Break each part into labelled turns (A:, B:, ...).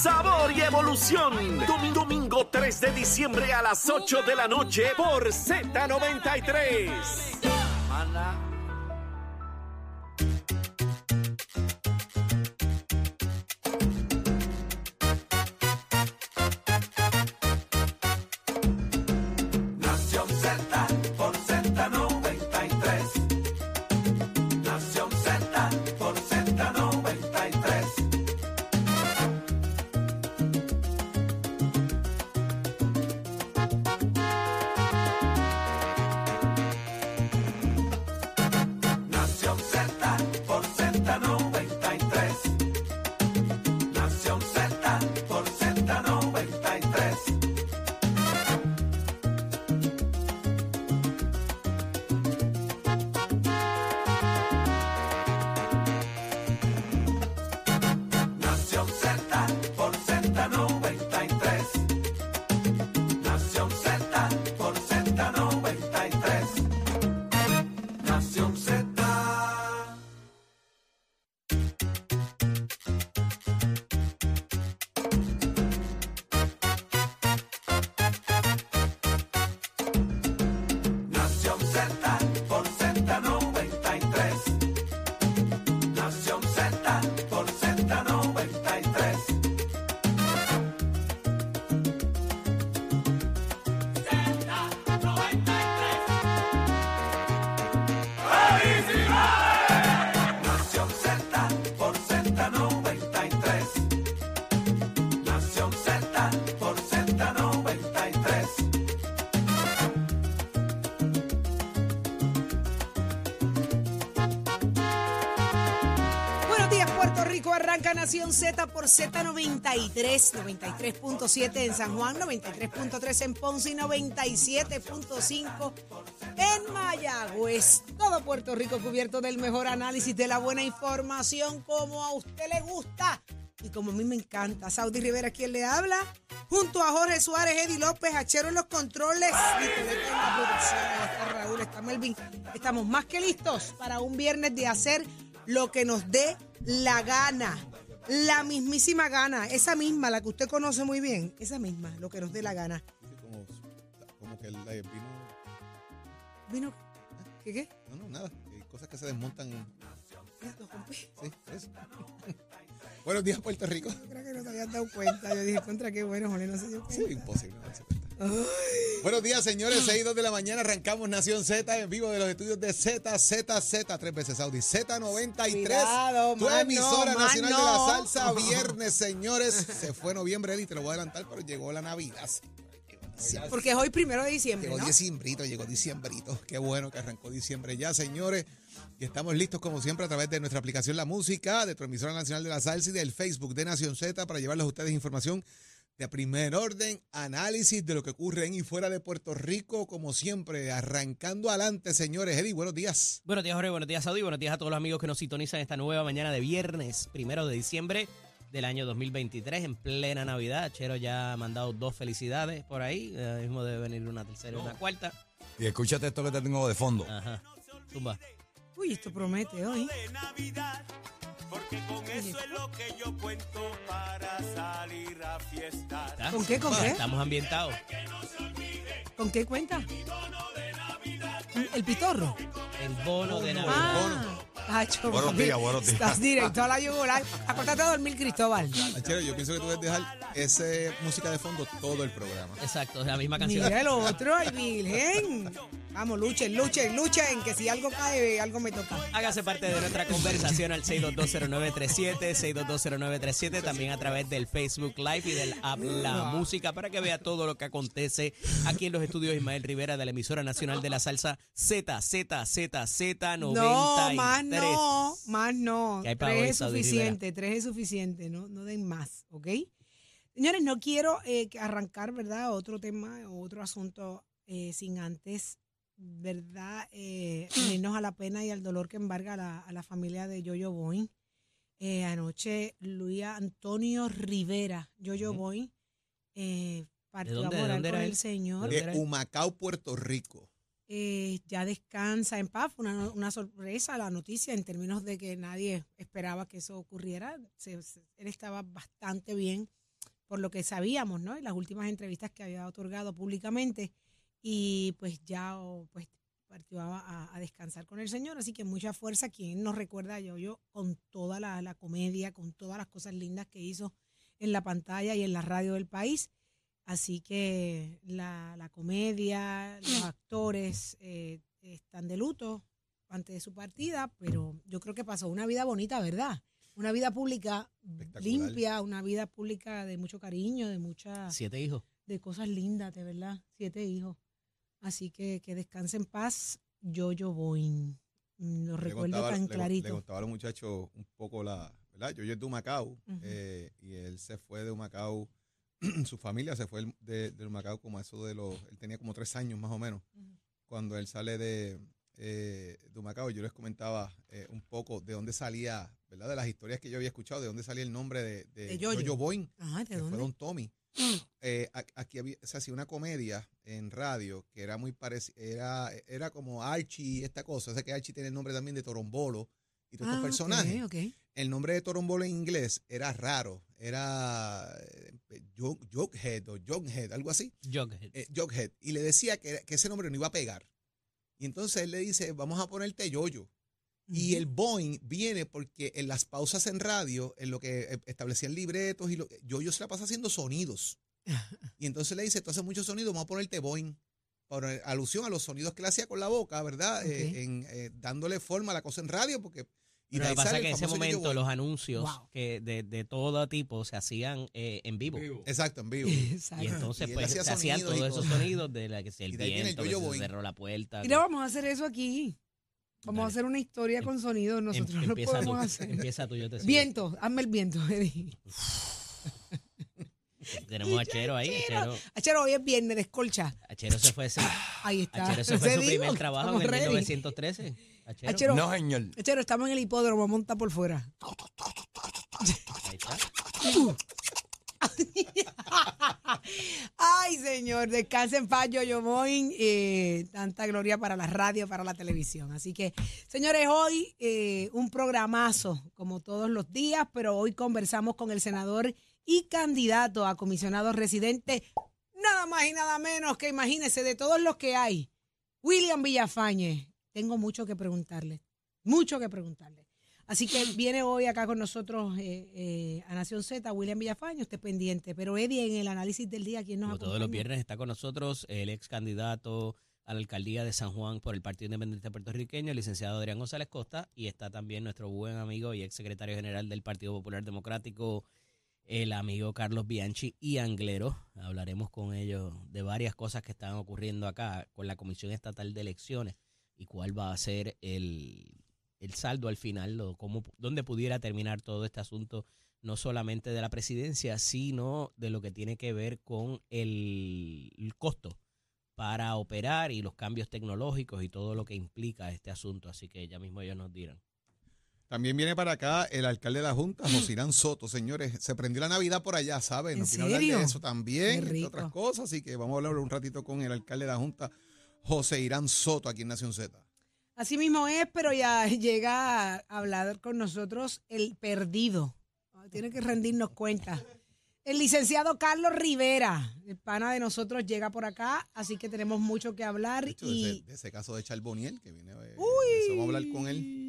A: Sabor y evolución. Domingo, domingo 3 de diciembre a las 8 de la noche por Z93.
B: Z por Z93,
C: 93.7 en San Juan, 93.3 en Ponce y 97.5 en Mayagüez. Todo Puerto Rico cubierto del mejor análisis, de la buena información, como a usted le gusta y como a mí me encanta. Saudi Rivera, quien le habla, junto a Jorge Suárez, Eddie López, Achero en los controles, está Raúl, está Melvin. Estamos más que listos para un viernes de hacer lo que nos dé la gana. La mismísima gana, esa misma, la que usted conoce muy bien, esa misma, lo que nos dé la gana.
D: como, como que el eh, vino.
C: ¿Vino? ¿Qué qué?
D: No, no, nada. Hay cosas que se desmontan.
C: Rompí.
D: Sí, eso. Buenos días, Puerto Rico.
C: Yo creo que no te habías dado cuenta. Yo dije, contra qué bueno, Jorge, no se dio
D: Sí,
C: cuenta.
D: imposible darse Buenos días, señores. 6 y 2 de la mañana arrancamos Nación Z en vivo de los estudios de Z, Z, Z, tres veces Audi. Z93.
C: Cuidado,
D: tu
C: más
D: emisora
C: no, más
D: nacional de la salsa. Viernes, señores. Se fue noviembre, Eddie, te lo voy a adelantar, pero llegó la Navidad.
C: Porque es hoy primero de diciembre,
D: Llegó
C: ¿no?
D: diciembrito, llegó diciembrito. Qué bueno que arrancó diciembre ya, señores. Y estamos listos, como siempre, a través de nuestra aplicación La Música, de tu emisora nacional de la salsa y del Facebook de Nación Z para llevarles a ustedes información de primer orden, análisis de lo que ocurre en y fuera de Puerto Rico, como siempre, arrancando adelante, señores. Eddie, buenos días.
E: Buenos días, Jorge. Buenos días, Saudi. Buenos días a todos los amigos que nos sintonizan esta nueva mañana de viernes, primero de diciembre del año 2023, en plena Navidad. Chero ya ha mandado dos felicidades por ahí. Ahora mismo debe venir una tercera y una cuarta.
F: Y escúchate esto que te tengo de fondo.
E: Ajá. Zumba.
C: Uy, esto promete hoy.
B: Porque con eso es lo que yo cuento para salir a fiestar.
E: ¿Está?
C: ¿Con qué, con qué?
E: Estamos ambientados.
C: ¿Con qué cuenta? El pitorro.
E: El bono de Navidad.
C: Ah,
F: Buenos días, buenos días.
C: Estás directo a la yugular. Acostate a dormir, Cristóbal.
D: Achero, yo pienso que tú debes dejar esa música de fondo todo el programa.
E: Exacto, es la misma canción.
C: Mira el otro, ay, virgen. Vamos, luchen, luchen, luchen, que si algo cae, algo me toca.
E: Hágase parte de nuestra conversación al 6220937, 6220937, también a través del Facebook Live y del app La Música para que vea todo lo que acontece aquí en los estudios Ismael Rivera de la emisora nacional de la salsa Z, Z, Z, Z 93.
C: No, más no, más no.
E: ¿Qué hay para
C: Tres es suficiente, tres es suficiente, no, no den más, ¿ok? Señores, no quiero eh, arrancar, ¿verdad? Otro tema, otro asunto eh, sin antes, ¿verdad? Eh, unirnos a la pena y al dolor que embarga a la, a la familia de Yoyo Boy. Eh, anoche, Luis Antonio Rivera, Yoyo Boy, eh, partió
E: dónde-
C: a morar con
E: era
C: el
E: él?
C: señor.
E: ¿De
D: Humacao, Puerto Rico.
C: Eh, ya descansa en paz. Fue una, una sorpresa la noticia en términos de que nadie esperaba que eso ocurriera. Se- se- él estaba bastante bien por lo que sabíamos, ¿no? En las últimas entrevistas que había otorgado públicamente y pues ya oh, pues partió a, a descansar con el Señor, así que mucha fuerza, quien nos recuerda a yo con toda la, la comedia, con todas las cosas lindas que hizo en la pantalla y en la radio del país. Así que la, la comedia, los actores eh, están de luto antes de su partida, pero yo creo que pasó una vida bonita, ¿verdad? Una vida pública limpia, una vida pública de mucho cariño, de mucha,
E: Siete hijos.
C: de cosas lindas, de verdad. Siete hijos. Así que que descanse en paz, Yo-Yo Boing. Mm, Lo recuerdo
D: contaba-
C: tan
D: le- Le
C: clarito.
D: contaba a los muchachos un poco la, ¿verdad? Yo es de Humacao eh, y él se fue de Humacao, su familia se fue de, de Humacao como eso de los, él tenía como tres años más o menos. Cuando él sale de, eh, de Humacao, yo les comentaba eh, un poco de dónde salía, ¿verdad? De las historias que yo había escuchado, de dónde salía el nombre de, de,
C: De Yo-Yo.
D: Yo-Yo Boing,
C: Ajá, ¿de
D: que fue
C: dónde?
D: Don Tommy. Eh, a- aquí había, se hacía una comedia en radio que era muy parecida, era, era como Archie, esta cosa. O sea que Archie tiene el nombre también de Torombolo y todos
C: Ah,
D: estos personajes. El nombre de Torombolo en inglés era raro, era eh, Jughead o Jughead, algo así,
E: Jughead.
D: eh, Jughead. Y le decía que, que ese nombre no iba a pegar. Y entonces él le dice, vamos a ponerte Yoyo. Y el Boeing viene porque en las pausas en radio, en lo que eh, establecían libretos, y lo, Yoyo se la pasa haciendo sonidos. Y entonces le dice, tú haces muchos sonidos, vamos a ponerte Boeing. Por alusión a los sonidos que le hacía con la boca, ¿verdad? Eh, en, eh, dándole forma a la cosa en radio, porque... Y
E: Pero lo que pasa es que en ese momento los anuncios
C: Wow.
E: que de, de todo tipo se hacían eh, en vivo.
D: Exacto, en vivo.
C: Exacto.
E: Y entonces
D: Y él
E: pues
D: hacía
E: se hacían todos esos sonidos de la que si el viento, que se cerró la puerta.
C: Mira, vamos a hacer eso aquí. Vamos a hacer una historia
E: Em-
C: con sonido.
E: Em-
C: Nosotros lo
E: empieza
C: podemos
E: tú,
C: hacer.
E: Empieza tú, yo te sigo.
C: Viento, hazme el viento, Eddie.
E: Tenemos a Chero ahí. Chero,
C: Achero, hoy es viernes, descolcha.
E: Achero se fue, ese-
C: Ahí está.
E: Achero se fue
C: Te
E: su
C: digo,
E: primer trabajo en el
C: ready.
E: 1913. Achero,
C: Achero,
F: No, señor.
C: Achero, estamos en el hipódromo, monta por fuera.
E: ahí está.
C: Ay, señor, descanse en paz, yo. Eh, tanta gloria para la radio, para la televisión. Así que, señores, hoy eh, un programazo, como todos los días, pero hoy conversamos con el senador y candidato a comisionado residente, nada más y nada menos que imagínense, de todos los que hay, William Villafañe. Tengo mucho que preguntarle, mucho que preguntarle. Así que viene hoy acá con nosotros eh, eh, a Nación Z, William Villafañe, usted pendiente. Pero Eddie, en el análisis del día, ¿quién nos
E: Como
C: acompaña?
E: todos los viernes está con nosotros el ex candidato a la alcaldía de San Juan por el Partido Independiente Puertorriqueño, el licenciado Adrián González Costa, y está también nuestro buen amigo y ex secretario general del Partido Popular Democrático, el amigo Carlos Bianchi y Anglero. Hablaremos con ellos de varias cosas que están ocurriendo acá con la Comisión Estatal de Elecciones y cuál va a ser el, el saldo al final, o cómo, dónde pudiera terminar todo este asunto no solamente de la presidencia, sino de lo que tiene que ver con el, el costo para operar y los cambios tecnológicos y todo lo que implica este asunto. Así que ya mismo ellos nos dirán.
D: También viene para acá el alcalde de la Junta, Josirán Soto. Señores, se prendió la Navidad por allá, ¿saben?
C: ¿En
D: Nos hablar de eso también,
C: rico.
D: otras cosas. Así que vamos a hablar un ratito con el alcalde de la Junta, José Irán Soto, aquí en Nación Z.
C: Así mismo es, pero ya llega a hablar con nosotros el perdido. Tiene que rendirnos cuenta. El licenciado Carlos Rivera, el pana de nosotros, llega por acá, así que tenemos mucho que hablar.
D: De hecho, de,
C: y...
D: ese, de ese caso de Charboniel, que viene, eh,
C: Uy,
D: vamos a hablar con él.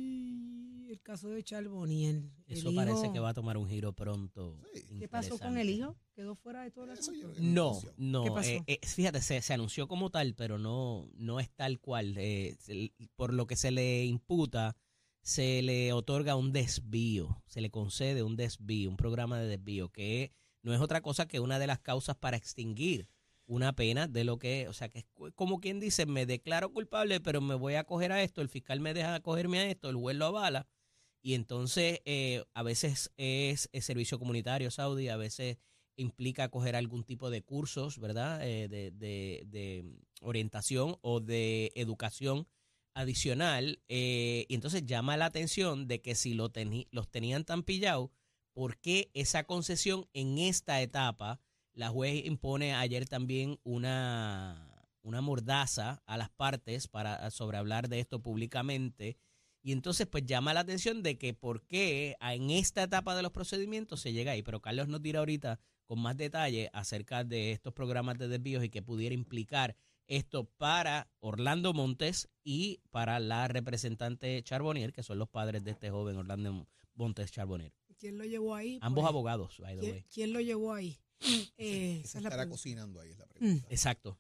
C: Caso de Charboniel. el
E: Eso parece
C: hijo-
E: que va a tomar un giro pronto.
D: Sí.
C: ¿Qué pasó con el hijo? ¿Quedó fuera de todo el asunto?
E: No, no.
C: ¿Qué pasó?
E: eh, eh, fíjate, se, se anunció como tal, pero no, no es tal cual. Eh, se- por lo que se le imputa, se le otorga un desvío, se le concede un desvío, un programa de desvío, que no es otra cosa que una de las causas para extinguir una pena de lo que, o sea, que es como quien dice, me declaro culpable, pero me voy a acoger a esto, el fiscal me deja acogerme a esto, el juez lo avala, y entonces eh, a veces es, es servicio comunitario saudí, a veces implica coger algún tipo de cursos, ¿verdad? Eh, de, de- de orientación o de educación adicional. eh, y entonces llama la atención de que si los tenían tan pillados, ¿por qué esa concesión en esta etapa? La juez impone ayer también una, una mordaza a las partes para sobre hablar de esto públicamente. Y entonces, pues llama la atención de que por qué en esta etapa de los procedimientos se llega ahí. Pero Carlos nos dirá ahorita con más detalle acerca de estos programas de desvíos y que pudiera implicar esto para Orlando Montes y para la representante Charbonnier, que son los padres de este joven Orlando Montes Charbonnier.
C: ¿Quién lo llevó ahí?
E: Ambos
C: Pues,
E: abogados, by the
C: ¿quién,
E: way.
C: quién lo llevó ahí? Eh,
D: ¿Qué
C: esa
D: se
C: es la
D: estará cocinando ahí? Es la pregunta.
E: Exacto.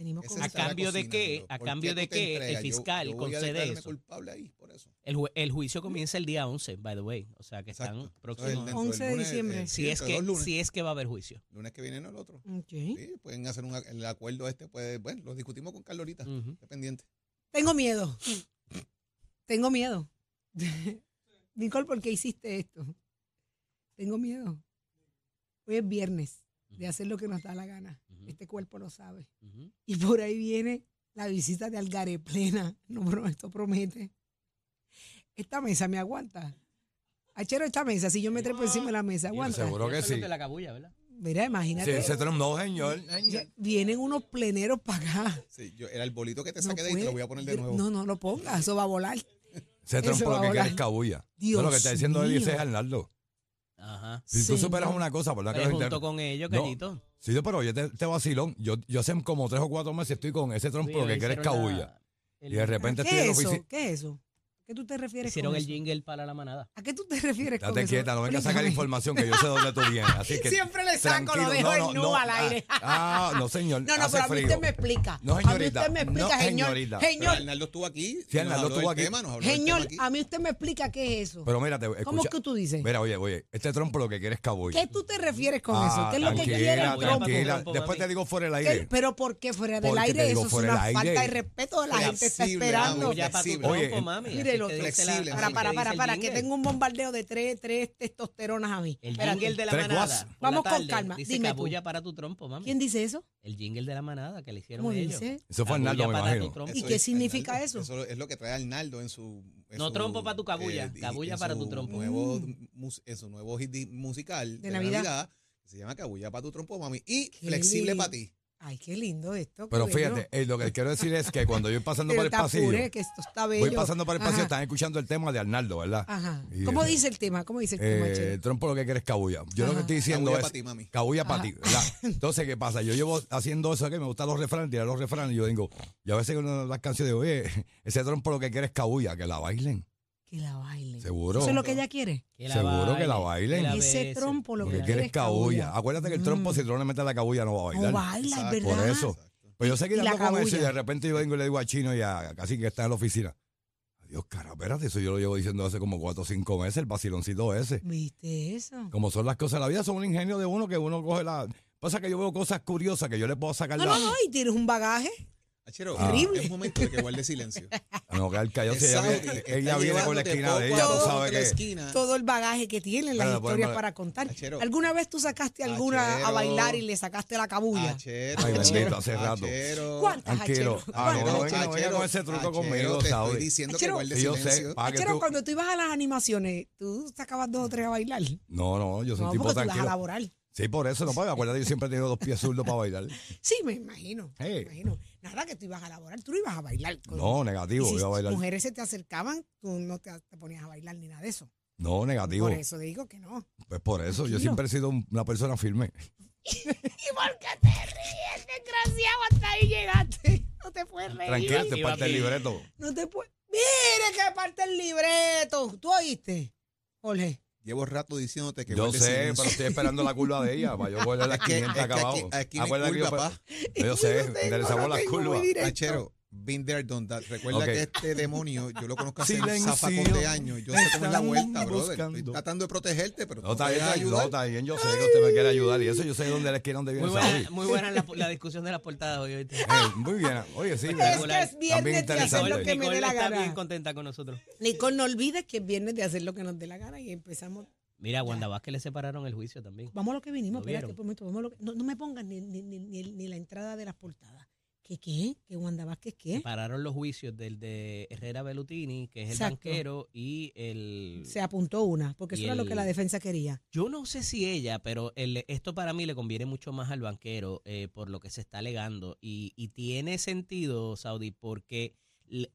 C: Venimos
D: ¿Qué
C: con
D: se
E: ¿A cambio de qué? ¿A
D: ¿Por
E: cambio de qué el?
D: Yo-
E: fiscal
D: yo
E: concede eso?
D: culpable ahí, por eso.
E: El, ju- el juicio comienza el día 11, by the way. O sea que están
D: Exacto. Entonces,
E: próximos.
D: del
C: 11 de
D: lunes,
C: diciembre.
D: eh,
E: Si es, que, si es que va a haber juicio.
D: Lunes que viene, no el otro. Sí, pueden hacer un, el acuerdo este, pues, bueno, lo discutimos con Carlorita,
E: Ujú.
D: esté pendiente.
C: Tengo miedo. Tengo miedo. Nicole, ¿por qué hiciste esto? Tengo miedo. Hoy es viernes de hacer lo que nos da la gana. Este cuerpo lo sabe. Y por ahí viene la visita de Algaré plena. No, bro, esto promete. Esta mesa me aguanta. Achero, esta mesa, si yo me trepo encima de la mesa, aguanta.
F: seguro que sí.
E: de la cabulla, ¿verdad?
C: Mira,
F: Sí,
C: imagínate.
F: ese Trump no, señor.
C: Vienen unos pleneros para acá.
D: Sí, yo, el arbolito que te
C: No
D: saqué de ahí te lo voy a poner de nuevo.
C: No, no lo pongas, eso va a volar. Eso
F: por lo que
C: a
F: quiere
C: volar.
F: es cabulla.
C: Dios
F: No, lo que está diciendo él dice es Arnaldo.
E: Ajá.
F: Si tú superas una cosa, por la que
E: junto con ellos,
F: No.
E: Cañito.
F: Sí, yo, pero yo te, te vacilón. Yo, yo hace como tres o cuatro meses estoy con ese Trump por lo que quiere es cabulla. Y de repente estoy
C: ¿Qué
F: en la oficina.
C: ¿Qué es eso? ¿A qué tú te refieres
E: Hicieron
C: con
E: el
C: eso?
E: jingle para la manada.
C: ¿A qué tú te refieres con
F: Date
C: eso?
F: quieta, no vengas a sacar información que yo sé dónde tú vienes. Así que
C: Siempre le saco, lo dejo en nu al aire.
F: Ah, ah, no, señor.
C: No, no,
F: hace
C: pero a mí
F: frío.
C: usted me explica.
F: No,
C: A mí
F: señorita.
C: usted me explica,
F: No,
C: señor.
F: señorita.
D: Pero
C: Señor,
D: Arnaldo estuvo aquí.
F: Sí, Arnaldo estuvo aquí.
D: tema,
C: señor,
D: aquí.
C: a mí usted me explica qué es eso.
F: Pero mírate,
C: ¿Cómo
F: escucha.
C: es que tú dices?
F: Mira, oye, oye, este Trump por lo que quiere es cabulla.
C: ¿Qué tú te refieres con
F: Ah,
C: eso? ¿Qué es lo que
F: tranquila,
C: quiere el
E: Trump?
F: Tranquila, después te digo fuera del
C: ¿Qué-
F: aire.
C: Pero ¿por qué fuera del aire? Eso es una falta de respeto. La gente está esperando.
E: trompo,
F: Oye,
E: mami.
C: El otro.
D: Flexible,
C: Para,
E: que
C: para, para, para, que tengo un bombardeo de tres, tres testosteronas a mí.
E: El jingle de la manada.
C: Vamos con calma,
E: Dice
C: dime tú.
E: cabulla para tu trompo, mami.
C: ¿Quién dice eso?
E: El jingle de la manada que le hicieron
C: ¿Cómo
E: ellos.
F: Eso fue Arnaldo, me
E: para
F: imagino.
C: ¿Y
D: Eso
C: qué
D: es
C: significa
D: Arnaldo,
C: eso?
D: es lo que trae Arnaldo en su. en
E: No
D: su,
E: trompo pa' tu cabulla,
D: y-
E: cabulla para tu trompo.
D: Nuevo, en su nuevo hit musical
C: De
D: de,
C: Navidad.
D: Se llama Cabulla para tu trompo, mami. Y
C: Qué
D: flexible para ti.
C: Ay, qué lindo esto.
F: Pero fíjate, eh, lo que quiero decir es que cuando yo voy pasando por el
C: te
F: pasillo,
C: apuré, que esto está bello.
F: voy pasando por el pasillo, están escuchando el tema de Arnaldo, ¿verdad?
C: Ajá.
F: Y,
C: ¿Cómo dice el tema? ¿Cómo dice el tema,
F: Eh,
C: Chelo?
F: Trump por lo que quiere es cabulla. Yo lo que estoy diciendo
D: Cabulla
F: es
D: pa' ti, mami.
F: cabulla para ti, ¿verdad? Entonces, ¿qué pasa? Yo llevo haciendo eso que me gustan los refranes, tirar los refranes, y yo digo, y a veces con las canciones digo, oye, ese Trump por lo que quiere es cabulla, que la bailen.
C: Que la baile.
F: Seguro.
C: Eso es lo que ella quiere.
E: Que la
F: Seguro que la
E: baile,
F: bailen.
E: que la
C: Ese trompo lo
F: Porque
C: que
F: quiere
C: quiere
F: es cabulla. Acuérdate que el trompo,
C: Mm.
F: si tú no le metes la cabulla, no va a bailar.
C: No baila, es
D: Exacto.
C: verdad.
F: Por eso. Pues yo seguí
C: Y la
F: dando con eso y
C: cabulla.
F: de repente yo vengo y le digo a Chino y a casi que está en la oficina. Adiós, cara, espérate, eso yo lo llevo diciendo hace como cuatro o cinco meses, el vaciloncito ese.
C: ¿Viste eso?
F: Como son las cosas de la vida, son un ingenio de uno que uno coge la... Pasa que yo veo cosas curiosas que yo le puedo sacar
C: No,
F: la...
C: no, no, y tienes un bagaje.
D: Achero,
C: Terrible.
D: es un momento de que guarde silencio.
F: No, callado, ella, ella viene con la esquina de ella, tú sabes que...
D: esquina.
C: Todo el bagaje que tienen, las
F: Pero,
C: historias
F: bueno,
C: para contar.
D: Achero.
C: ¿Alguna vez tú sacaste alguna a bailar y le sacaste la cabulla?
D: Achero.
F: Ay, bendito, hace rato.
D: Achero.
C: ¿Cuántas,
F: Tranquilo.
C: Achero?
F: Ah, no, no,
C: ¿Cuántas,
F: venga, no
C: Achero?
F: venga con ese truco
D: Achero,
F: conmigo,
D: te
F: Saudi.
D: estoy diciendo que guarde
F: Sí, yo sé,
D: silencio.
C: Achero,
F: tú-
C: cuando tú ibas a las animaciones, tú sacabas dos o tres a bailar.
F: No, no, yo soy
C: No,
F: un tipo
C: porque tú vas a
F: tranquilo. Sí, por eso, no paga. Acuérdate, yo siempre he tenido dos pies zurdos para bailar.
C: Sí, me imagino.
F: Hey.
C: Me imagino. Nada que tú ibas a laborar, tú no ibas a bailar. con-
F: No,
C: Y
F: negativo,
C: si
F: iba a bailar.
C: mujeres se te acercaban, tú no te, te ponías a bailar ni nada de eso.
F: No, negativo.
C: Por eso digo que no.
F: Pues por eso, yo siempre he sido un- una persona firme.
C: ¿Y por qué te ríes, desgraciado? Hasta ahí llegaste. No te puedes reír.
F: Tranquila, te parte el libreto.
C: No te puedes. Mire que parte el libreto. ¿Tú oíste, Jorge?
D: Llevo rato diciéndote que
F: Yo sé,
D: silencio.
F: pero estoy esperando la curva de ella para yo cogerle las
D: Es que-
F: 500
D: es que
F: acabados.
D: aquí- aquí no hay
F: Acuérdate que
D: curva,
F: yo, sé, enderezamos las curvas.
C: directo.
D: Been there, done that. Recuerda que este demonio, yo lo conozco hace
F: Silencio.
D: zafacón de años. Yo sé cómo es la vuelta, brother.
F: buscando.
D: Estoy tratando de protegerte, pero
F: No,
D: tú
F: está bien, no,
D: ayudar.
F: está bien, yo sé que usted me quiere ayudar y eso yo sé dónde les quiere, dónde viene
E: Muy buena, muy buena la, la discusión de las portadas hoy.
F: Eh, muy bien, oye, sí,
C: Es que es
F: También
C: viernes de hacer
F: interesante.
C: lo que me dé la
E: está bien
C: gana.
E: contenta con nosotros.
C: Nicole, no olvides que es viernes de hacer lo que nos dé la gana y empezamos.
E: Mira, a Wanda Vázquez le separaron el juicio también.
C: Vamos a lo que vinimos,
E: ¿Lo
C: espérate, un momento, vamos a lo que- no, no me pongas ni, ni, ni la entrada de las portadas. ¿Qué qué? ¿Que Wanda Vázquez qué?
E: Separaron los juicios del de Herrera Bellutini, que es el banquero, y el...
C: Se apuntó una, porque eso era lo que la defensa quería.
E: Yo no sé si ella, pero el- esto para mí le conviene mucho más al banquero eh, por lo que se está alegando. Y, y tiene sentido, Saudi, porque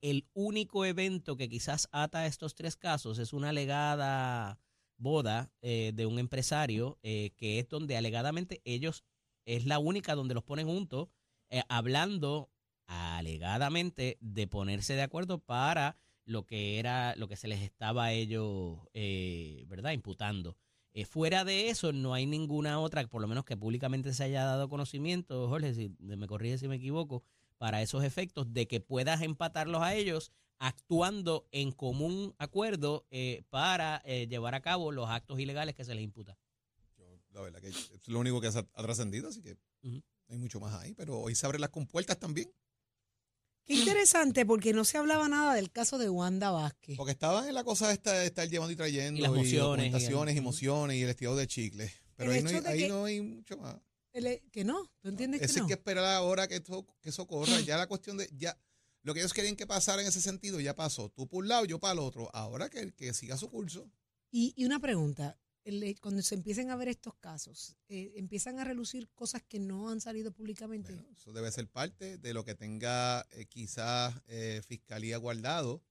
E: El único evento que quizás ata a estos tres casos es una alegada boda eh, de un empresario eh, que es donde alegadamente ellos es la única donde los ponen juntos eh, hablando alegadamente de ponerse de acuerdo para lo que era lo que se les estaba a ellos eh, verdad imputando. Eh, fuera de eso no hay ninguna otra por lo menos que públicamente se haya dado conocimiento Jorge si me corrige si me equivoco para esos efectos de que puedas empatarlos a ellos actuando en común acuerdo eh, para llevar a cabo los actos ilegales que se les imputa.
D: Yo, la verdad que es lo único que ha, ha trascendido, así que hay mucho más ahí. Pero hoy se abren las compuertas también.
C: Qué interesante, porque no se hablaba nada del caso de Wanda Vázquez.
D: Porque estaban en la cosa esta de estar llevando y trayendo.
E: Y las mociones, y-
D: y mociones y el estirado de chicle. Pero
C: El
D: ahí, no hay,
C: hecho de
D: ahí
C: que-
D: no hay mucho más.
C: El- que no, ¿tú entiendes
D: Eso
C: que no?
D: hay que esperar ahora que, esto, que eso corra. Ya la cuestión de. ya Lo que ellos querían que pasara en ese sentido ya pasó. Tú por un lado, yo para el otro. Ahora que, que siga su curso.
C: Y, y una pregunta, el- cuando se empiecen a ver estos casos, eh, empiezan a relucir cosas que no han salido públicamente.
D: Bueno, eso debe ser parte de lo que tenga eh, quizás eh, Fiscalía guardado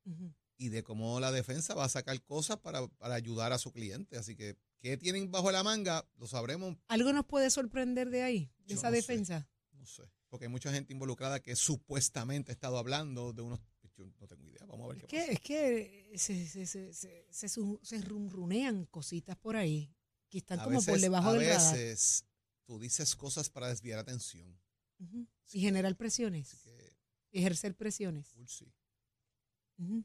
D: y de cómo la defensa va a sacar cosas para, para ayudar a su cliente. Así que, ¿qué tienen bajo la manga? Lo sabremos,
C: ¿Algo nos puede sorprender de ahí, de
D: Yo
C: esa
D: no sé.
C: defensa?
D: no sé. Porque hay mucha gente involucrada que supuestamente ha estado hablando de unos... Yo no tengo idea. Vamos a ver
C: Es
D: qué
C: que,
D: pasa.
C: es que se, se, se, se, se, rumrunean cositas por ahí que están
D: A
C: como por
D: veces-
C: debajo
D: a
C: del radar.
D: veces tú dices cosas para desviar atención.
C: Ujú.
D: Así
C: Y
D: que-
C: generar presiones,
D: que,
C: ejercer presiones.
D: full sí.
C: Ujú.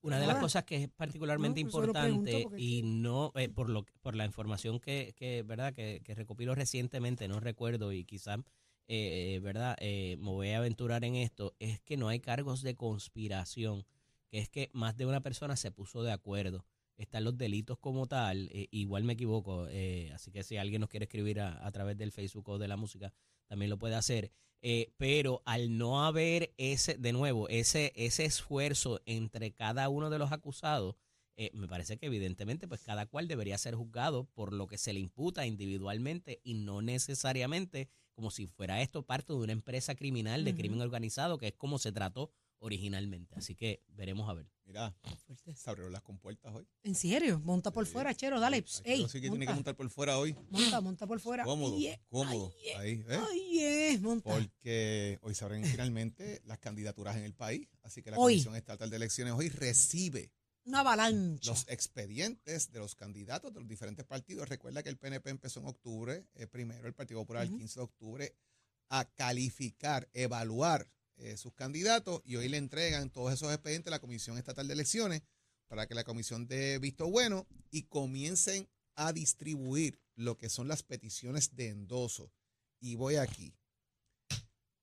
E: Una de las
C: Ah.
E: cosas que es particularmente
C: No,
E: importante y no eh, por lo por la información que, que verdad que, que recopilo recientemente no recuerdo y quizás eh, verdad eh, me voy a aventurar en esto es que no hay cargos de conspiración que es que más de una persona se puso de acuerdo. Están los delitos como tal eh, igual me equivoco eh, así que si alguien nos quiere escribir a, a través del Facebook o de la música también lo puede hacer. Eh, pero al no haber ese, de nuevo, ese, ese esfuerzo entre cada uno de los acusados, eh, me parece que evidentemente pues cada cual debería ser juzgado por lo que se le imputa individualmente y no necesariamente como si fuera esto parte de una empresa criminal de crimen organizado, que es como se trató originalmente. Así que veremos a ver.
D: Mira,
C: Fuerte.
D: se abrieron las compuertas hoy.
C: ¿En serio? Monta por
D: Sí.
C: fuera, Chero, dale. Ey,
D: sí que tiene que
C: monta,
D: montar por fuera hoy.
C: monta, monta por fuera.
D: Cómodo, cómodo.
C: ay,
D: Ahí, ¿eh?
C: Ay, eh, monta.
D: Porque hoy se abren finalmente las candidaturas en el país. Así que la
C: Hoy.
D: Comisión Estatal de Elecciones hoy recibe
C: Una avalancha.
D: los expedientes de los candidatos de los diferentes partidos. Recuerda que el PNP empezó en octubre, eh, primero el Partido Popular el
C: Ujú.
D: 15 de octubre, a calificar, evaluar eh, sus candidatos y hoy le entregan todos esos expedientes a la Comisión Estatal de Elecciones para que la comisión dé visto bueno y comiencen a distribuir lo que son las peticiones de endoso. Y voy aquí.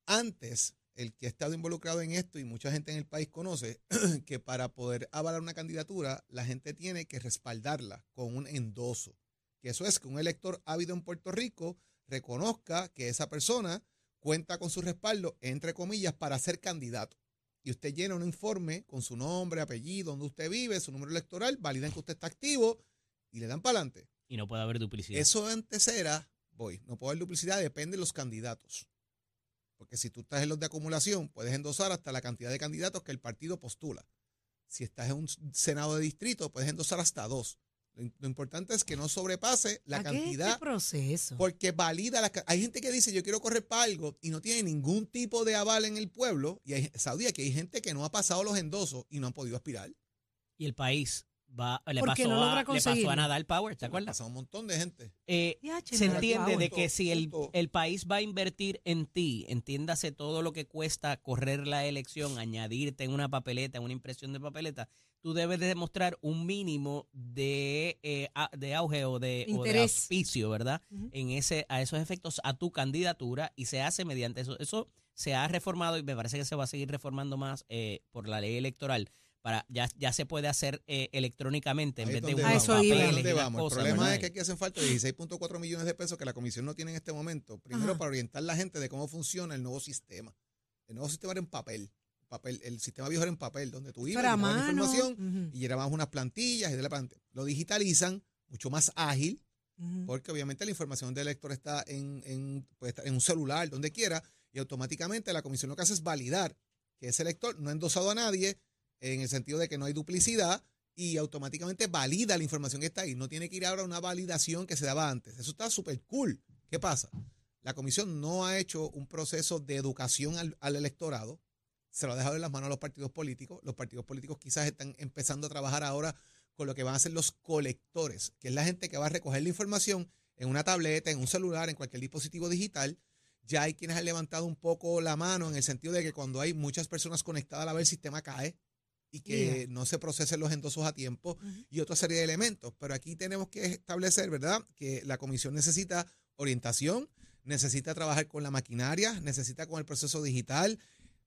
D: Antes, el que ha estado involucrado en esto y mucha gente en el país conoce que para poder avalar una candidatura, la gente tiene que respaldarla con un endoso. Que eso es que un elector ávido en Puerto Rico reconozca que esa persona cuenta con su respaldo, entre comillas, para ser candidato. Y usted llena un informe con su nombre, apellido, donde usted vive, su número electoral, validan que usted está activo y le dan para adelante.
E: Y no puede haber duplicidad.
D: Eso antes era, voy, no puede haber duplicidad, depende de los candidatos. Porque si tú estás en los de acumulación, puedes endosar hasta la cantidad de candidatos que el partido postula. Si estás en un senado de distrito, puedes endosar hasta dos. Lo, importante es que no sobrepase la
C: ¿A qué
D: cantidad,
C: este proceso?
D: porque valida la... Hay gente que dice, yo quiero correr para algo y no tiene ningún tipo de aval en el pueblo. Y hay, Saudí, que hay gente que no ha pasado los endosos y no han podido aspirar.
E: Y el país va, le, pasó
C: no
E: a, le pasó a Nadal Power, ¿te
D: Ha
E: acuerdas?
D: pasado un montón de gente.
E: Eh, se entiende
C: Power.
E: de que si el, el país va a invertir en ti, entiéndase todo lo que cuesta correr la elección, añadirte en una papeleta, en una impresión de papeleta, tú debes de demostrar un mínimo de, eh, a- de auge o de, o de auspicio, ¿verdad? En ese, a esos efectos, a tu candidatura y se hace mediante eso. Eso se ha reformado y me parece que se va a seguir reformando más eh, por la ley electoral. Para, ya, ya se puede hacer eh, electrónicamente en
D: Ahí
E: vez de unos
C: vamos. A eso
E: papeles y
D: vamos.
E: cosas,
D: el problema
E: ¿verdad?
D: es que aquí hacen falta 16.4 millones de pesos que la comisión no tiene en este momento. Primero,
C: Ajá.
D: para orientar a la gente de cómo funciona el nuevo sistema. El nuevo sistema era en papel. Papel el sistema viejo era en papel, donde tú ibas, la información y llenabas unas plantillas y de la planta. Lo digitalizan, mucho más ágil, porque obviamente la información del elector está en, en, puede estar en un celular, donde quiera, y automáticamente la comisión lo que hace es validar que ese elector no ha endosado a nadie en el sentido de que no hay duplicidad y automáticamente valida la información que está ahí. No tiene que ir ahora a una validación que se daba antes. Eso está súper cool. ¿Qué pasa? La comisión no ha hecho un proceso de educación al, al electorado. Se lo ha dejado en las manos a los partidos políticos. Los partidos políticos quizás están empezando a trabajar ahora con lo que van a ser los colectores, que es la gente que va a recoger la información en una tableta, en un celular, en cualquier dispositivo digital. Ya hay quienes han levantado un poco la mano en el sentido de que cuando hay muchas personas conectadas a la vez el sistema cae y que no se procesen los endosos a tiempo y otra serie de elementos. Pero aquí tenemos que establecer, ¿verdad?, que la comisión necesita orientación, necesita trabajar con la maquinaria, necesita con el proceso digital,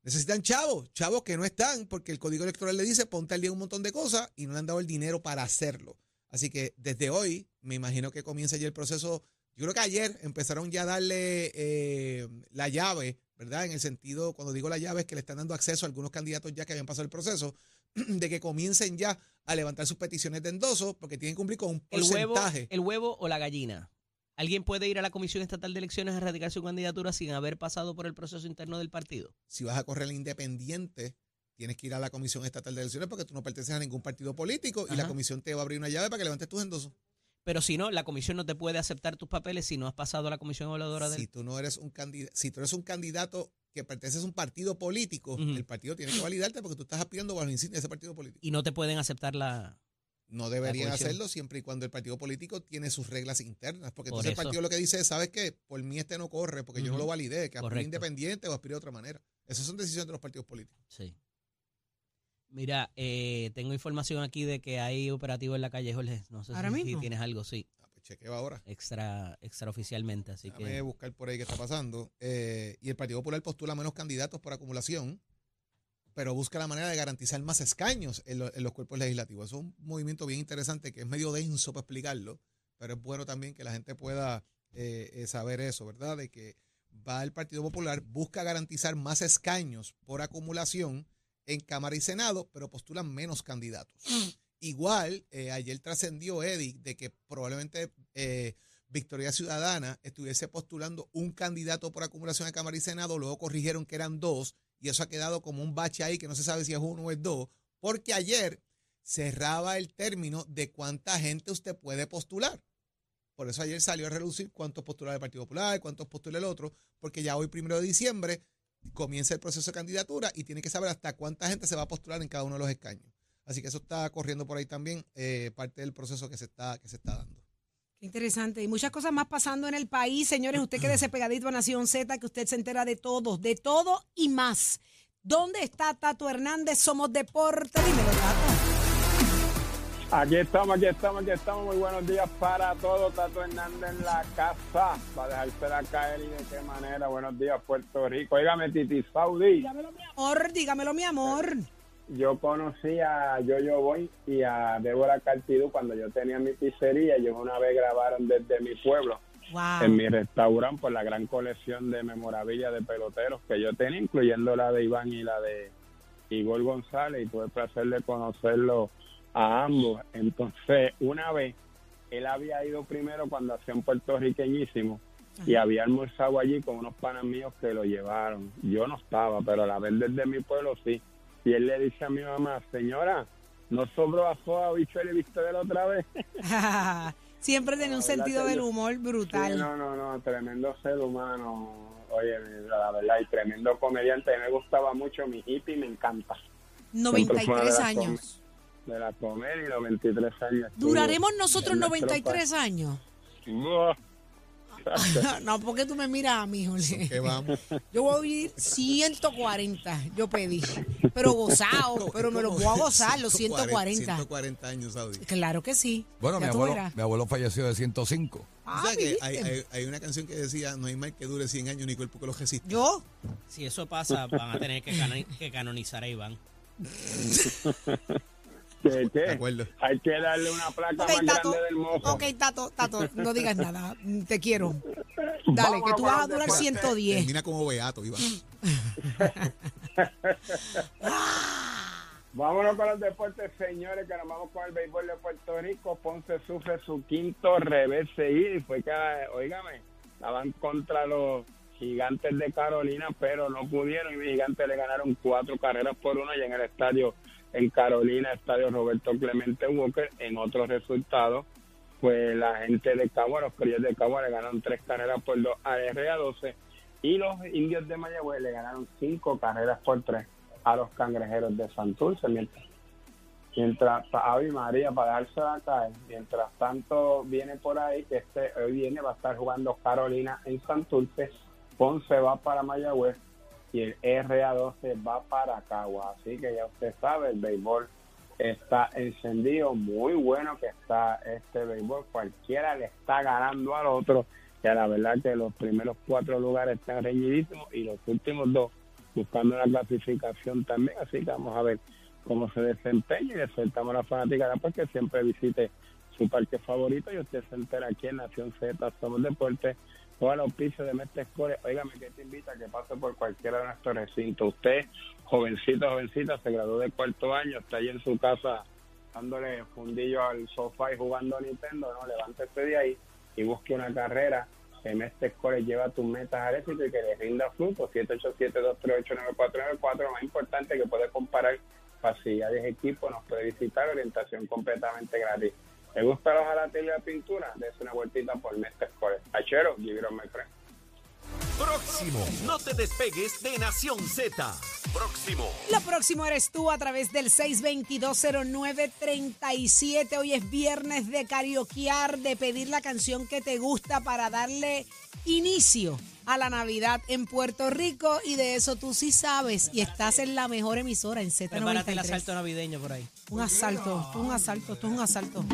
D: necesitan chavos, chavos que no están porque el código electoral le dice ponte al día un montón de cosas y no le han dado el dinero para hacerlo. Así que desde hoy me imagino que comienza ya el proceso. Yo creo que ayer empezaron ya a darle eh, la llave, ¿verdad? En el sentido, cuando digo la llave, es que le están dando acceso a algunos candidatos ya que habían pasado el proceso, de que comiencen ya a levantar sus peticiones de endoso porque tienen que cumplir con un
E: ¿El huevo,
D: porcentaje.
E: ¿El huevo o la gallina? ¿Alguien puede ir a la Comisión Estatal de Elecciones a radicar su candidatura sin haber pasado por el proceso interno del partido?
D: Si vas a correr independiente, tienes que ir a la Comisión Estatal de Elecciones porque tú no perteneces a ningún partido político y la comisión te va a abrir una llave para que levantes tus endosos.
E: Pero si no, la comisión no te puede aceptar tus papeles si no has pasado a la comisión evaluadora
D: Si
E: del...
D: tú no eres un candidato, si tú eres un candidato que perteneces a un partido político, el partido tiene que validarte porque tú estás aspirando bajo la insignia de ese partido político.
E: Y no te pueden aceptar la...
D: No deberían hacerlo siempre y cuando el partido político tiene sus reglas internas. Porque
E: Por
D: entonces el partido lo que dice es, ¿sabes qué? Por mí este no corre porque yo no lo validé, que aspire independiente o aspire de otra manera. Esas son decisiones de los partidos políticos.
E: Sí. Mira, eh, tengo información aquí de que hay operativo en la calle Jorge. No sé
C: ¿Ahora
E: si, si
C: mismo?
E: tienes algo, sí,
D: Ah, pues chequeo ahora.
E: extra, extraoficialmente. Así
D: Déjame
E: que
D: buscar por ahí qué está pasando. Eh, y el Partido Popular postula menos candidatos por acumulación, pero busca la manera de garantizar más escaños en, lo- en los cuerpos legislativos. Es un movimiento bien interesante que es medio denso para explicarlo, pero es bueno también que la gente pueda eh, eh, saber eso, ¿verdad? De que va el Partido Popular, busca garantizar más escaños por acumulación en Cámara y Senado, pero postulan menos candidatos. Igual, eh, ayer trascendió Eddie de que probablemente Victoria Ciudadana estuviese postulando un candidato por acumulación en Cámara y Senado, luego corrigieron que eran dos, y eso ha quedado como un bache ahí que no se sabe si es uno o es dos, porque ayer cerraba el término de cuánta gente usted puede postular. Por eso ayer salió a relucir cuántos postula el Partido Popular, cuántos postula el otro, porque ya hoy, primero de diciembre, comienza el proceso de candidatura y tiene que saber hasta cuánta gente se va a postular en cada uno de los escaños. Así que eso está corriendo por ahí también, eh, parte del proceso que se está, que se está dando.
C: Qué interesante. Y muchas cosas más pasando en el país. Señores, usted quédese pegadito a Nación Z, que usted se entera de todo, de todo y más. ¿Dónde está Tato Hernández? Somos Deporte. Dímelo, Tato.
G: Aquí estamos, aquí estamos, aquí estamos. Muy buenos días para todos. Tato Hernández en la casa. Para dejársela caer y de qué manera. Buenos días, Puerto Rico. Óigame, Titi Saudi.
C: Amor, dígamelo, mi amor.
G: Yo conocí a Yo-Yo Boy y a Débora Cartidú cuando yo tenía mi pizzería. Ellos una vez grabaron desde mi pueblo,
C: Wow.
G: en mi restaurante, por la gran colección de memorabilia de peloteros que yo tenía, incluyendo la de Iván y la de Igor González. Y tuve el placer de conocerlo a ambos. Entonces, una vez, él había ido primero cuando hacía un puertorriqueñísimo y había almorzado allí con unos panas míos que lo llevaron. Yo no estaba, pero a la vez desde mi pueblo sí. Y él le dice a mi mamá, señora, ¿no sobró a bichuelo y la otra vez?
C: Siempre tiene un sentido del humor
G: Sí,
C: brutal.
G: no, no, no, tremendo ser humano. Oye, la verdad, y tremendo comediante. Me gustaba mucho mi hippie, me encanta.
C: 93 años.
G: De la comedia y los 23 años.
C: ¿Duraremos nosotros
G: en nuestro
C: 93 años? No, porque tú me miras a mí, Jorge.
D: Que vamos.
C: Yo voy a vivir 140, yo pedí. Pero gozado, pero me lo voy a gozar, los 140.
D: 140 años, Saudi.
C: Claro que sí.
F: Bueno, mi abuelo, mi abuelo falleció de 105.
C: Ah,
D: o sea que hay, hay- hay una canción que decía, no hay mal que dure 100 años ni cuerpo que lo resista.
C: Yo,
E: si eso pasa, van a tener que, cano- que canonizar a Iván.
G: ¿Qué,
D: De acuerdo.
G: Hay que darle una placa
C: ok,
G: más
C: Tato,
G: grande del mojo.
C: ok, Tato, Tato, no digas nada, mm, te quiero. Dale, que tú vas a durar 110.
D: Termina como Beato, Iván.
G: Vámonos con los deportes, señores, que nos vamos con el béisbol de Puerto Rico. Ponce sufre su quinto revés seguido y fue que, oígame, estaban contra los Gigantes de Carolina, pero no pudieron y mis Gigantes le ganaron cuatro carreras por una y en el estadio en Carolina, estadio Roberto Clemente Walker, en otros resultados, pues la gente de Cabo, los criollos de Cabo le ganaron tres carreras por dos a RA12 y los indios de Mayagüez le ganaron cinco carreras por tres a los cangrejeros de Santurce, mientras mientras Ave María para dejarse la caer, mientras tanto viene por ahí que este hoy viene va a estar jugando Carolina en Santurce, Ponce va para Mayagüez y el RA12 va para Cagua, así que ya usted sabe, el béisbol está encendido, muy bueno que está este béisbol, cualquiera le está ganando al otro, y a la verdad que los primeros cuatro lugares están reñidísimos y los últimos dos buscando una clasificación también, así que vamos a ver cómo se desempeña y exhortamos a la fanática porque siempre visite su parque favorito y usted se entera aquí en Nación Z, Somos Deportes, o al auspicio de Mestre Score. Óigame que te invita a que pase por cualquiera de nuestros recintos. Usted, jovencito, jovencita, se graduó de cuarto año, está ahí en su casa dándole fundillo al sofá y jugando a Nintendo, no, levántese de ahí y busque una carrera Mestre Score lleva tus metas al éxito y que le rinda fruto. 787-238-9494, lo más importante que puede comparar facilidades de equipo, nos puede visitar, orientación completamente gratis. ¿Te gusta los jalates y la pintura? Des una vueltita por Mestre Score. Achero, give it on my friend.
A: Próximo. No te despegues de Nación Z. Próximo.
C: Lo próximo eres tú a través del 6220937. Hoy es viernes de karaokear, de pedir la canción que te gusta para darle inicio a la Navidad en Puerto Rico. Y de eso tú sí sabes. Y estás en la mejor emisora en
E: Prepárate el
C: Z93.
E: asalto navideño por ahí.
C: Un asalto, esto es un asalto, esto es un asalto.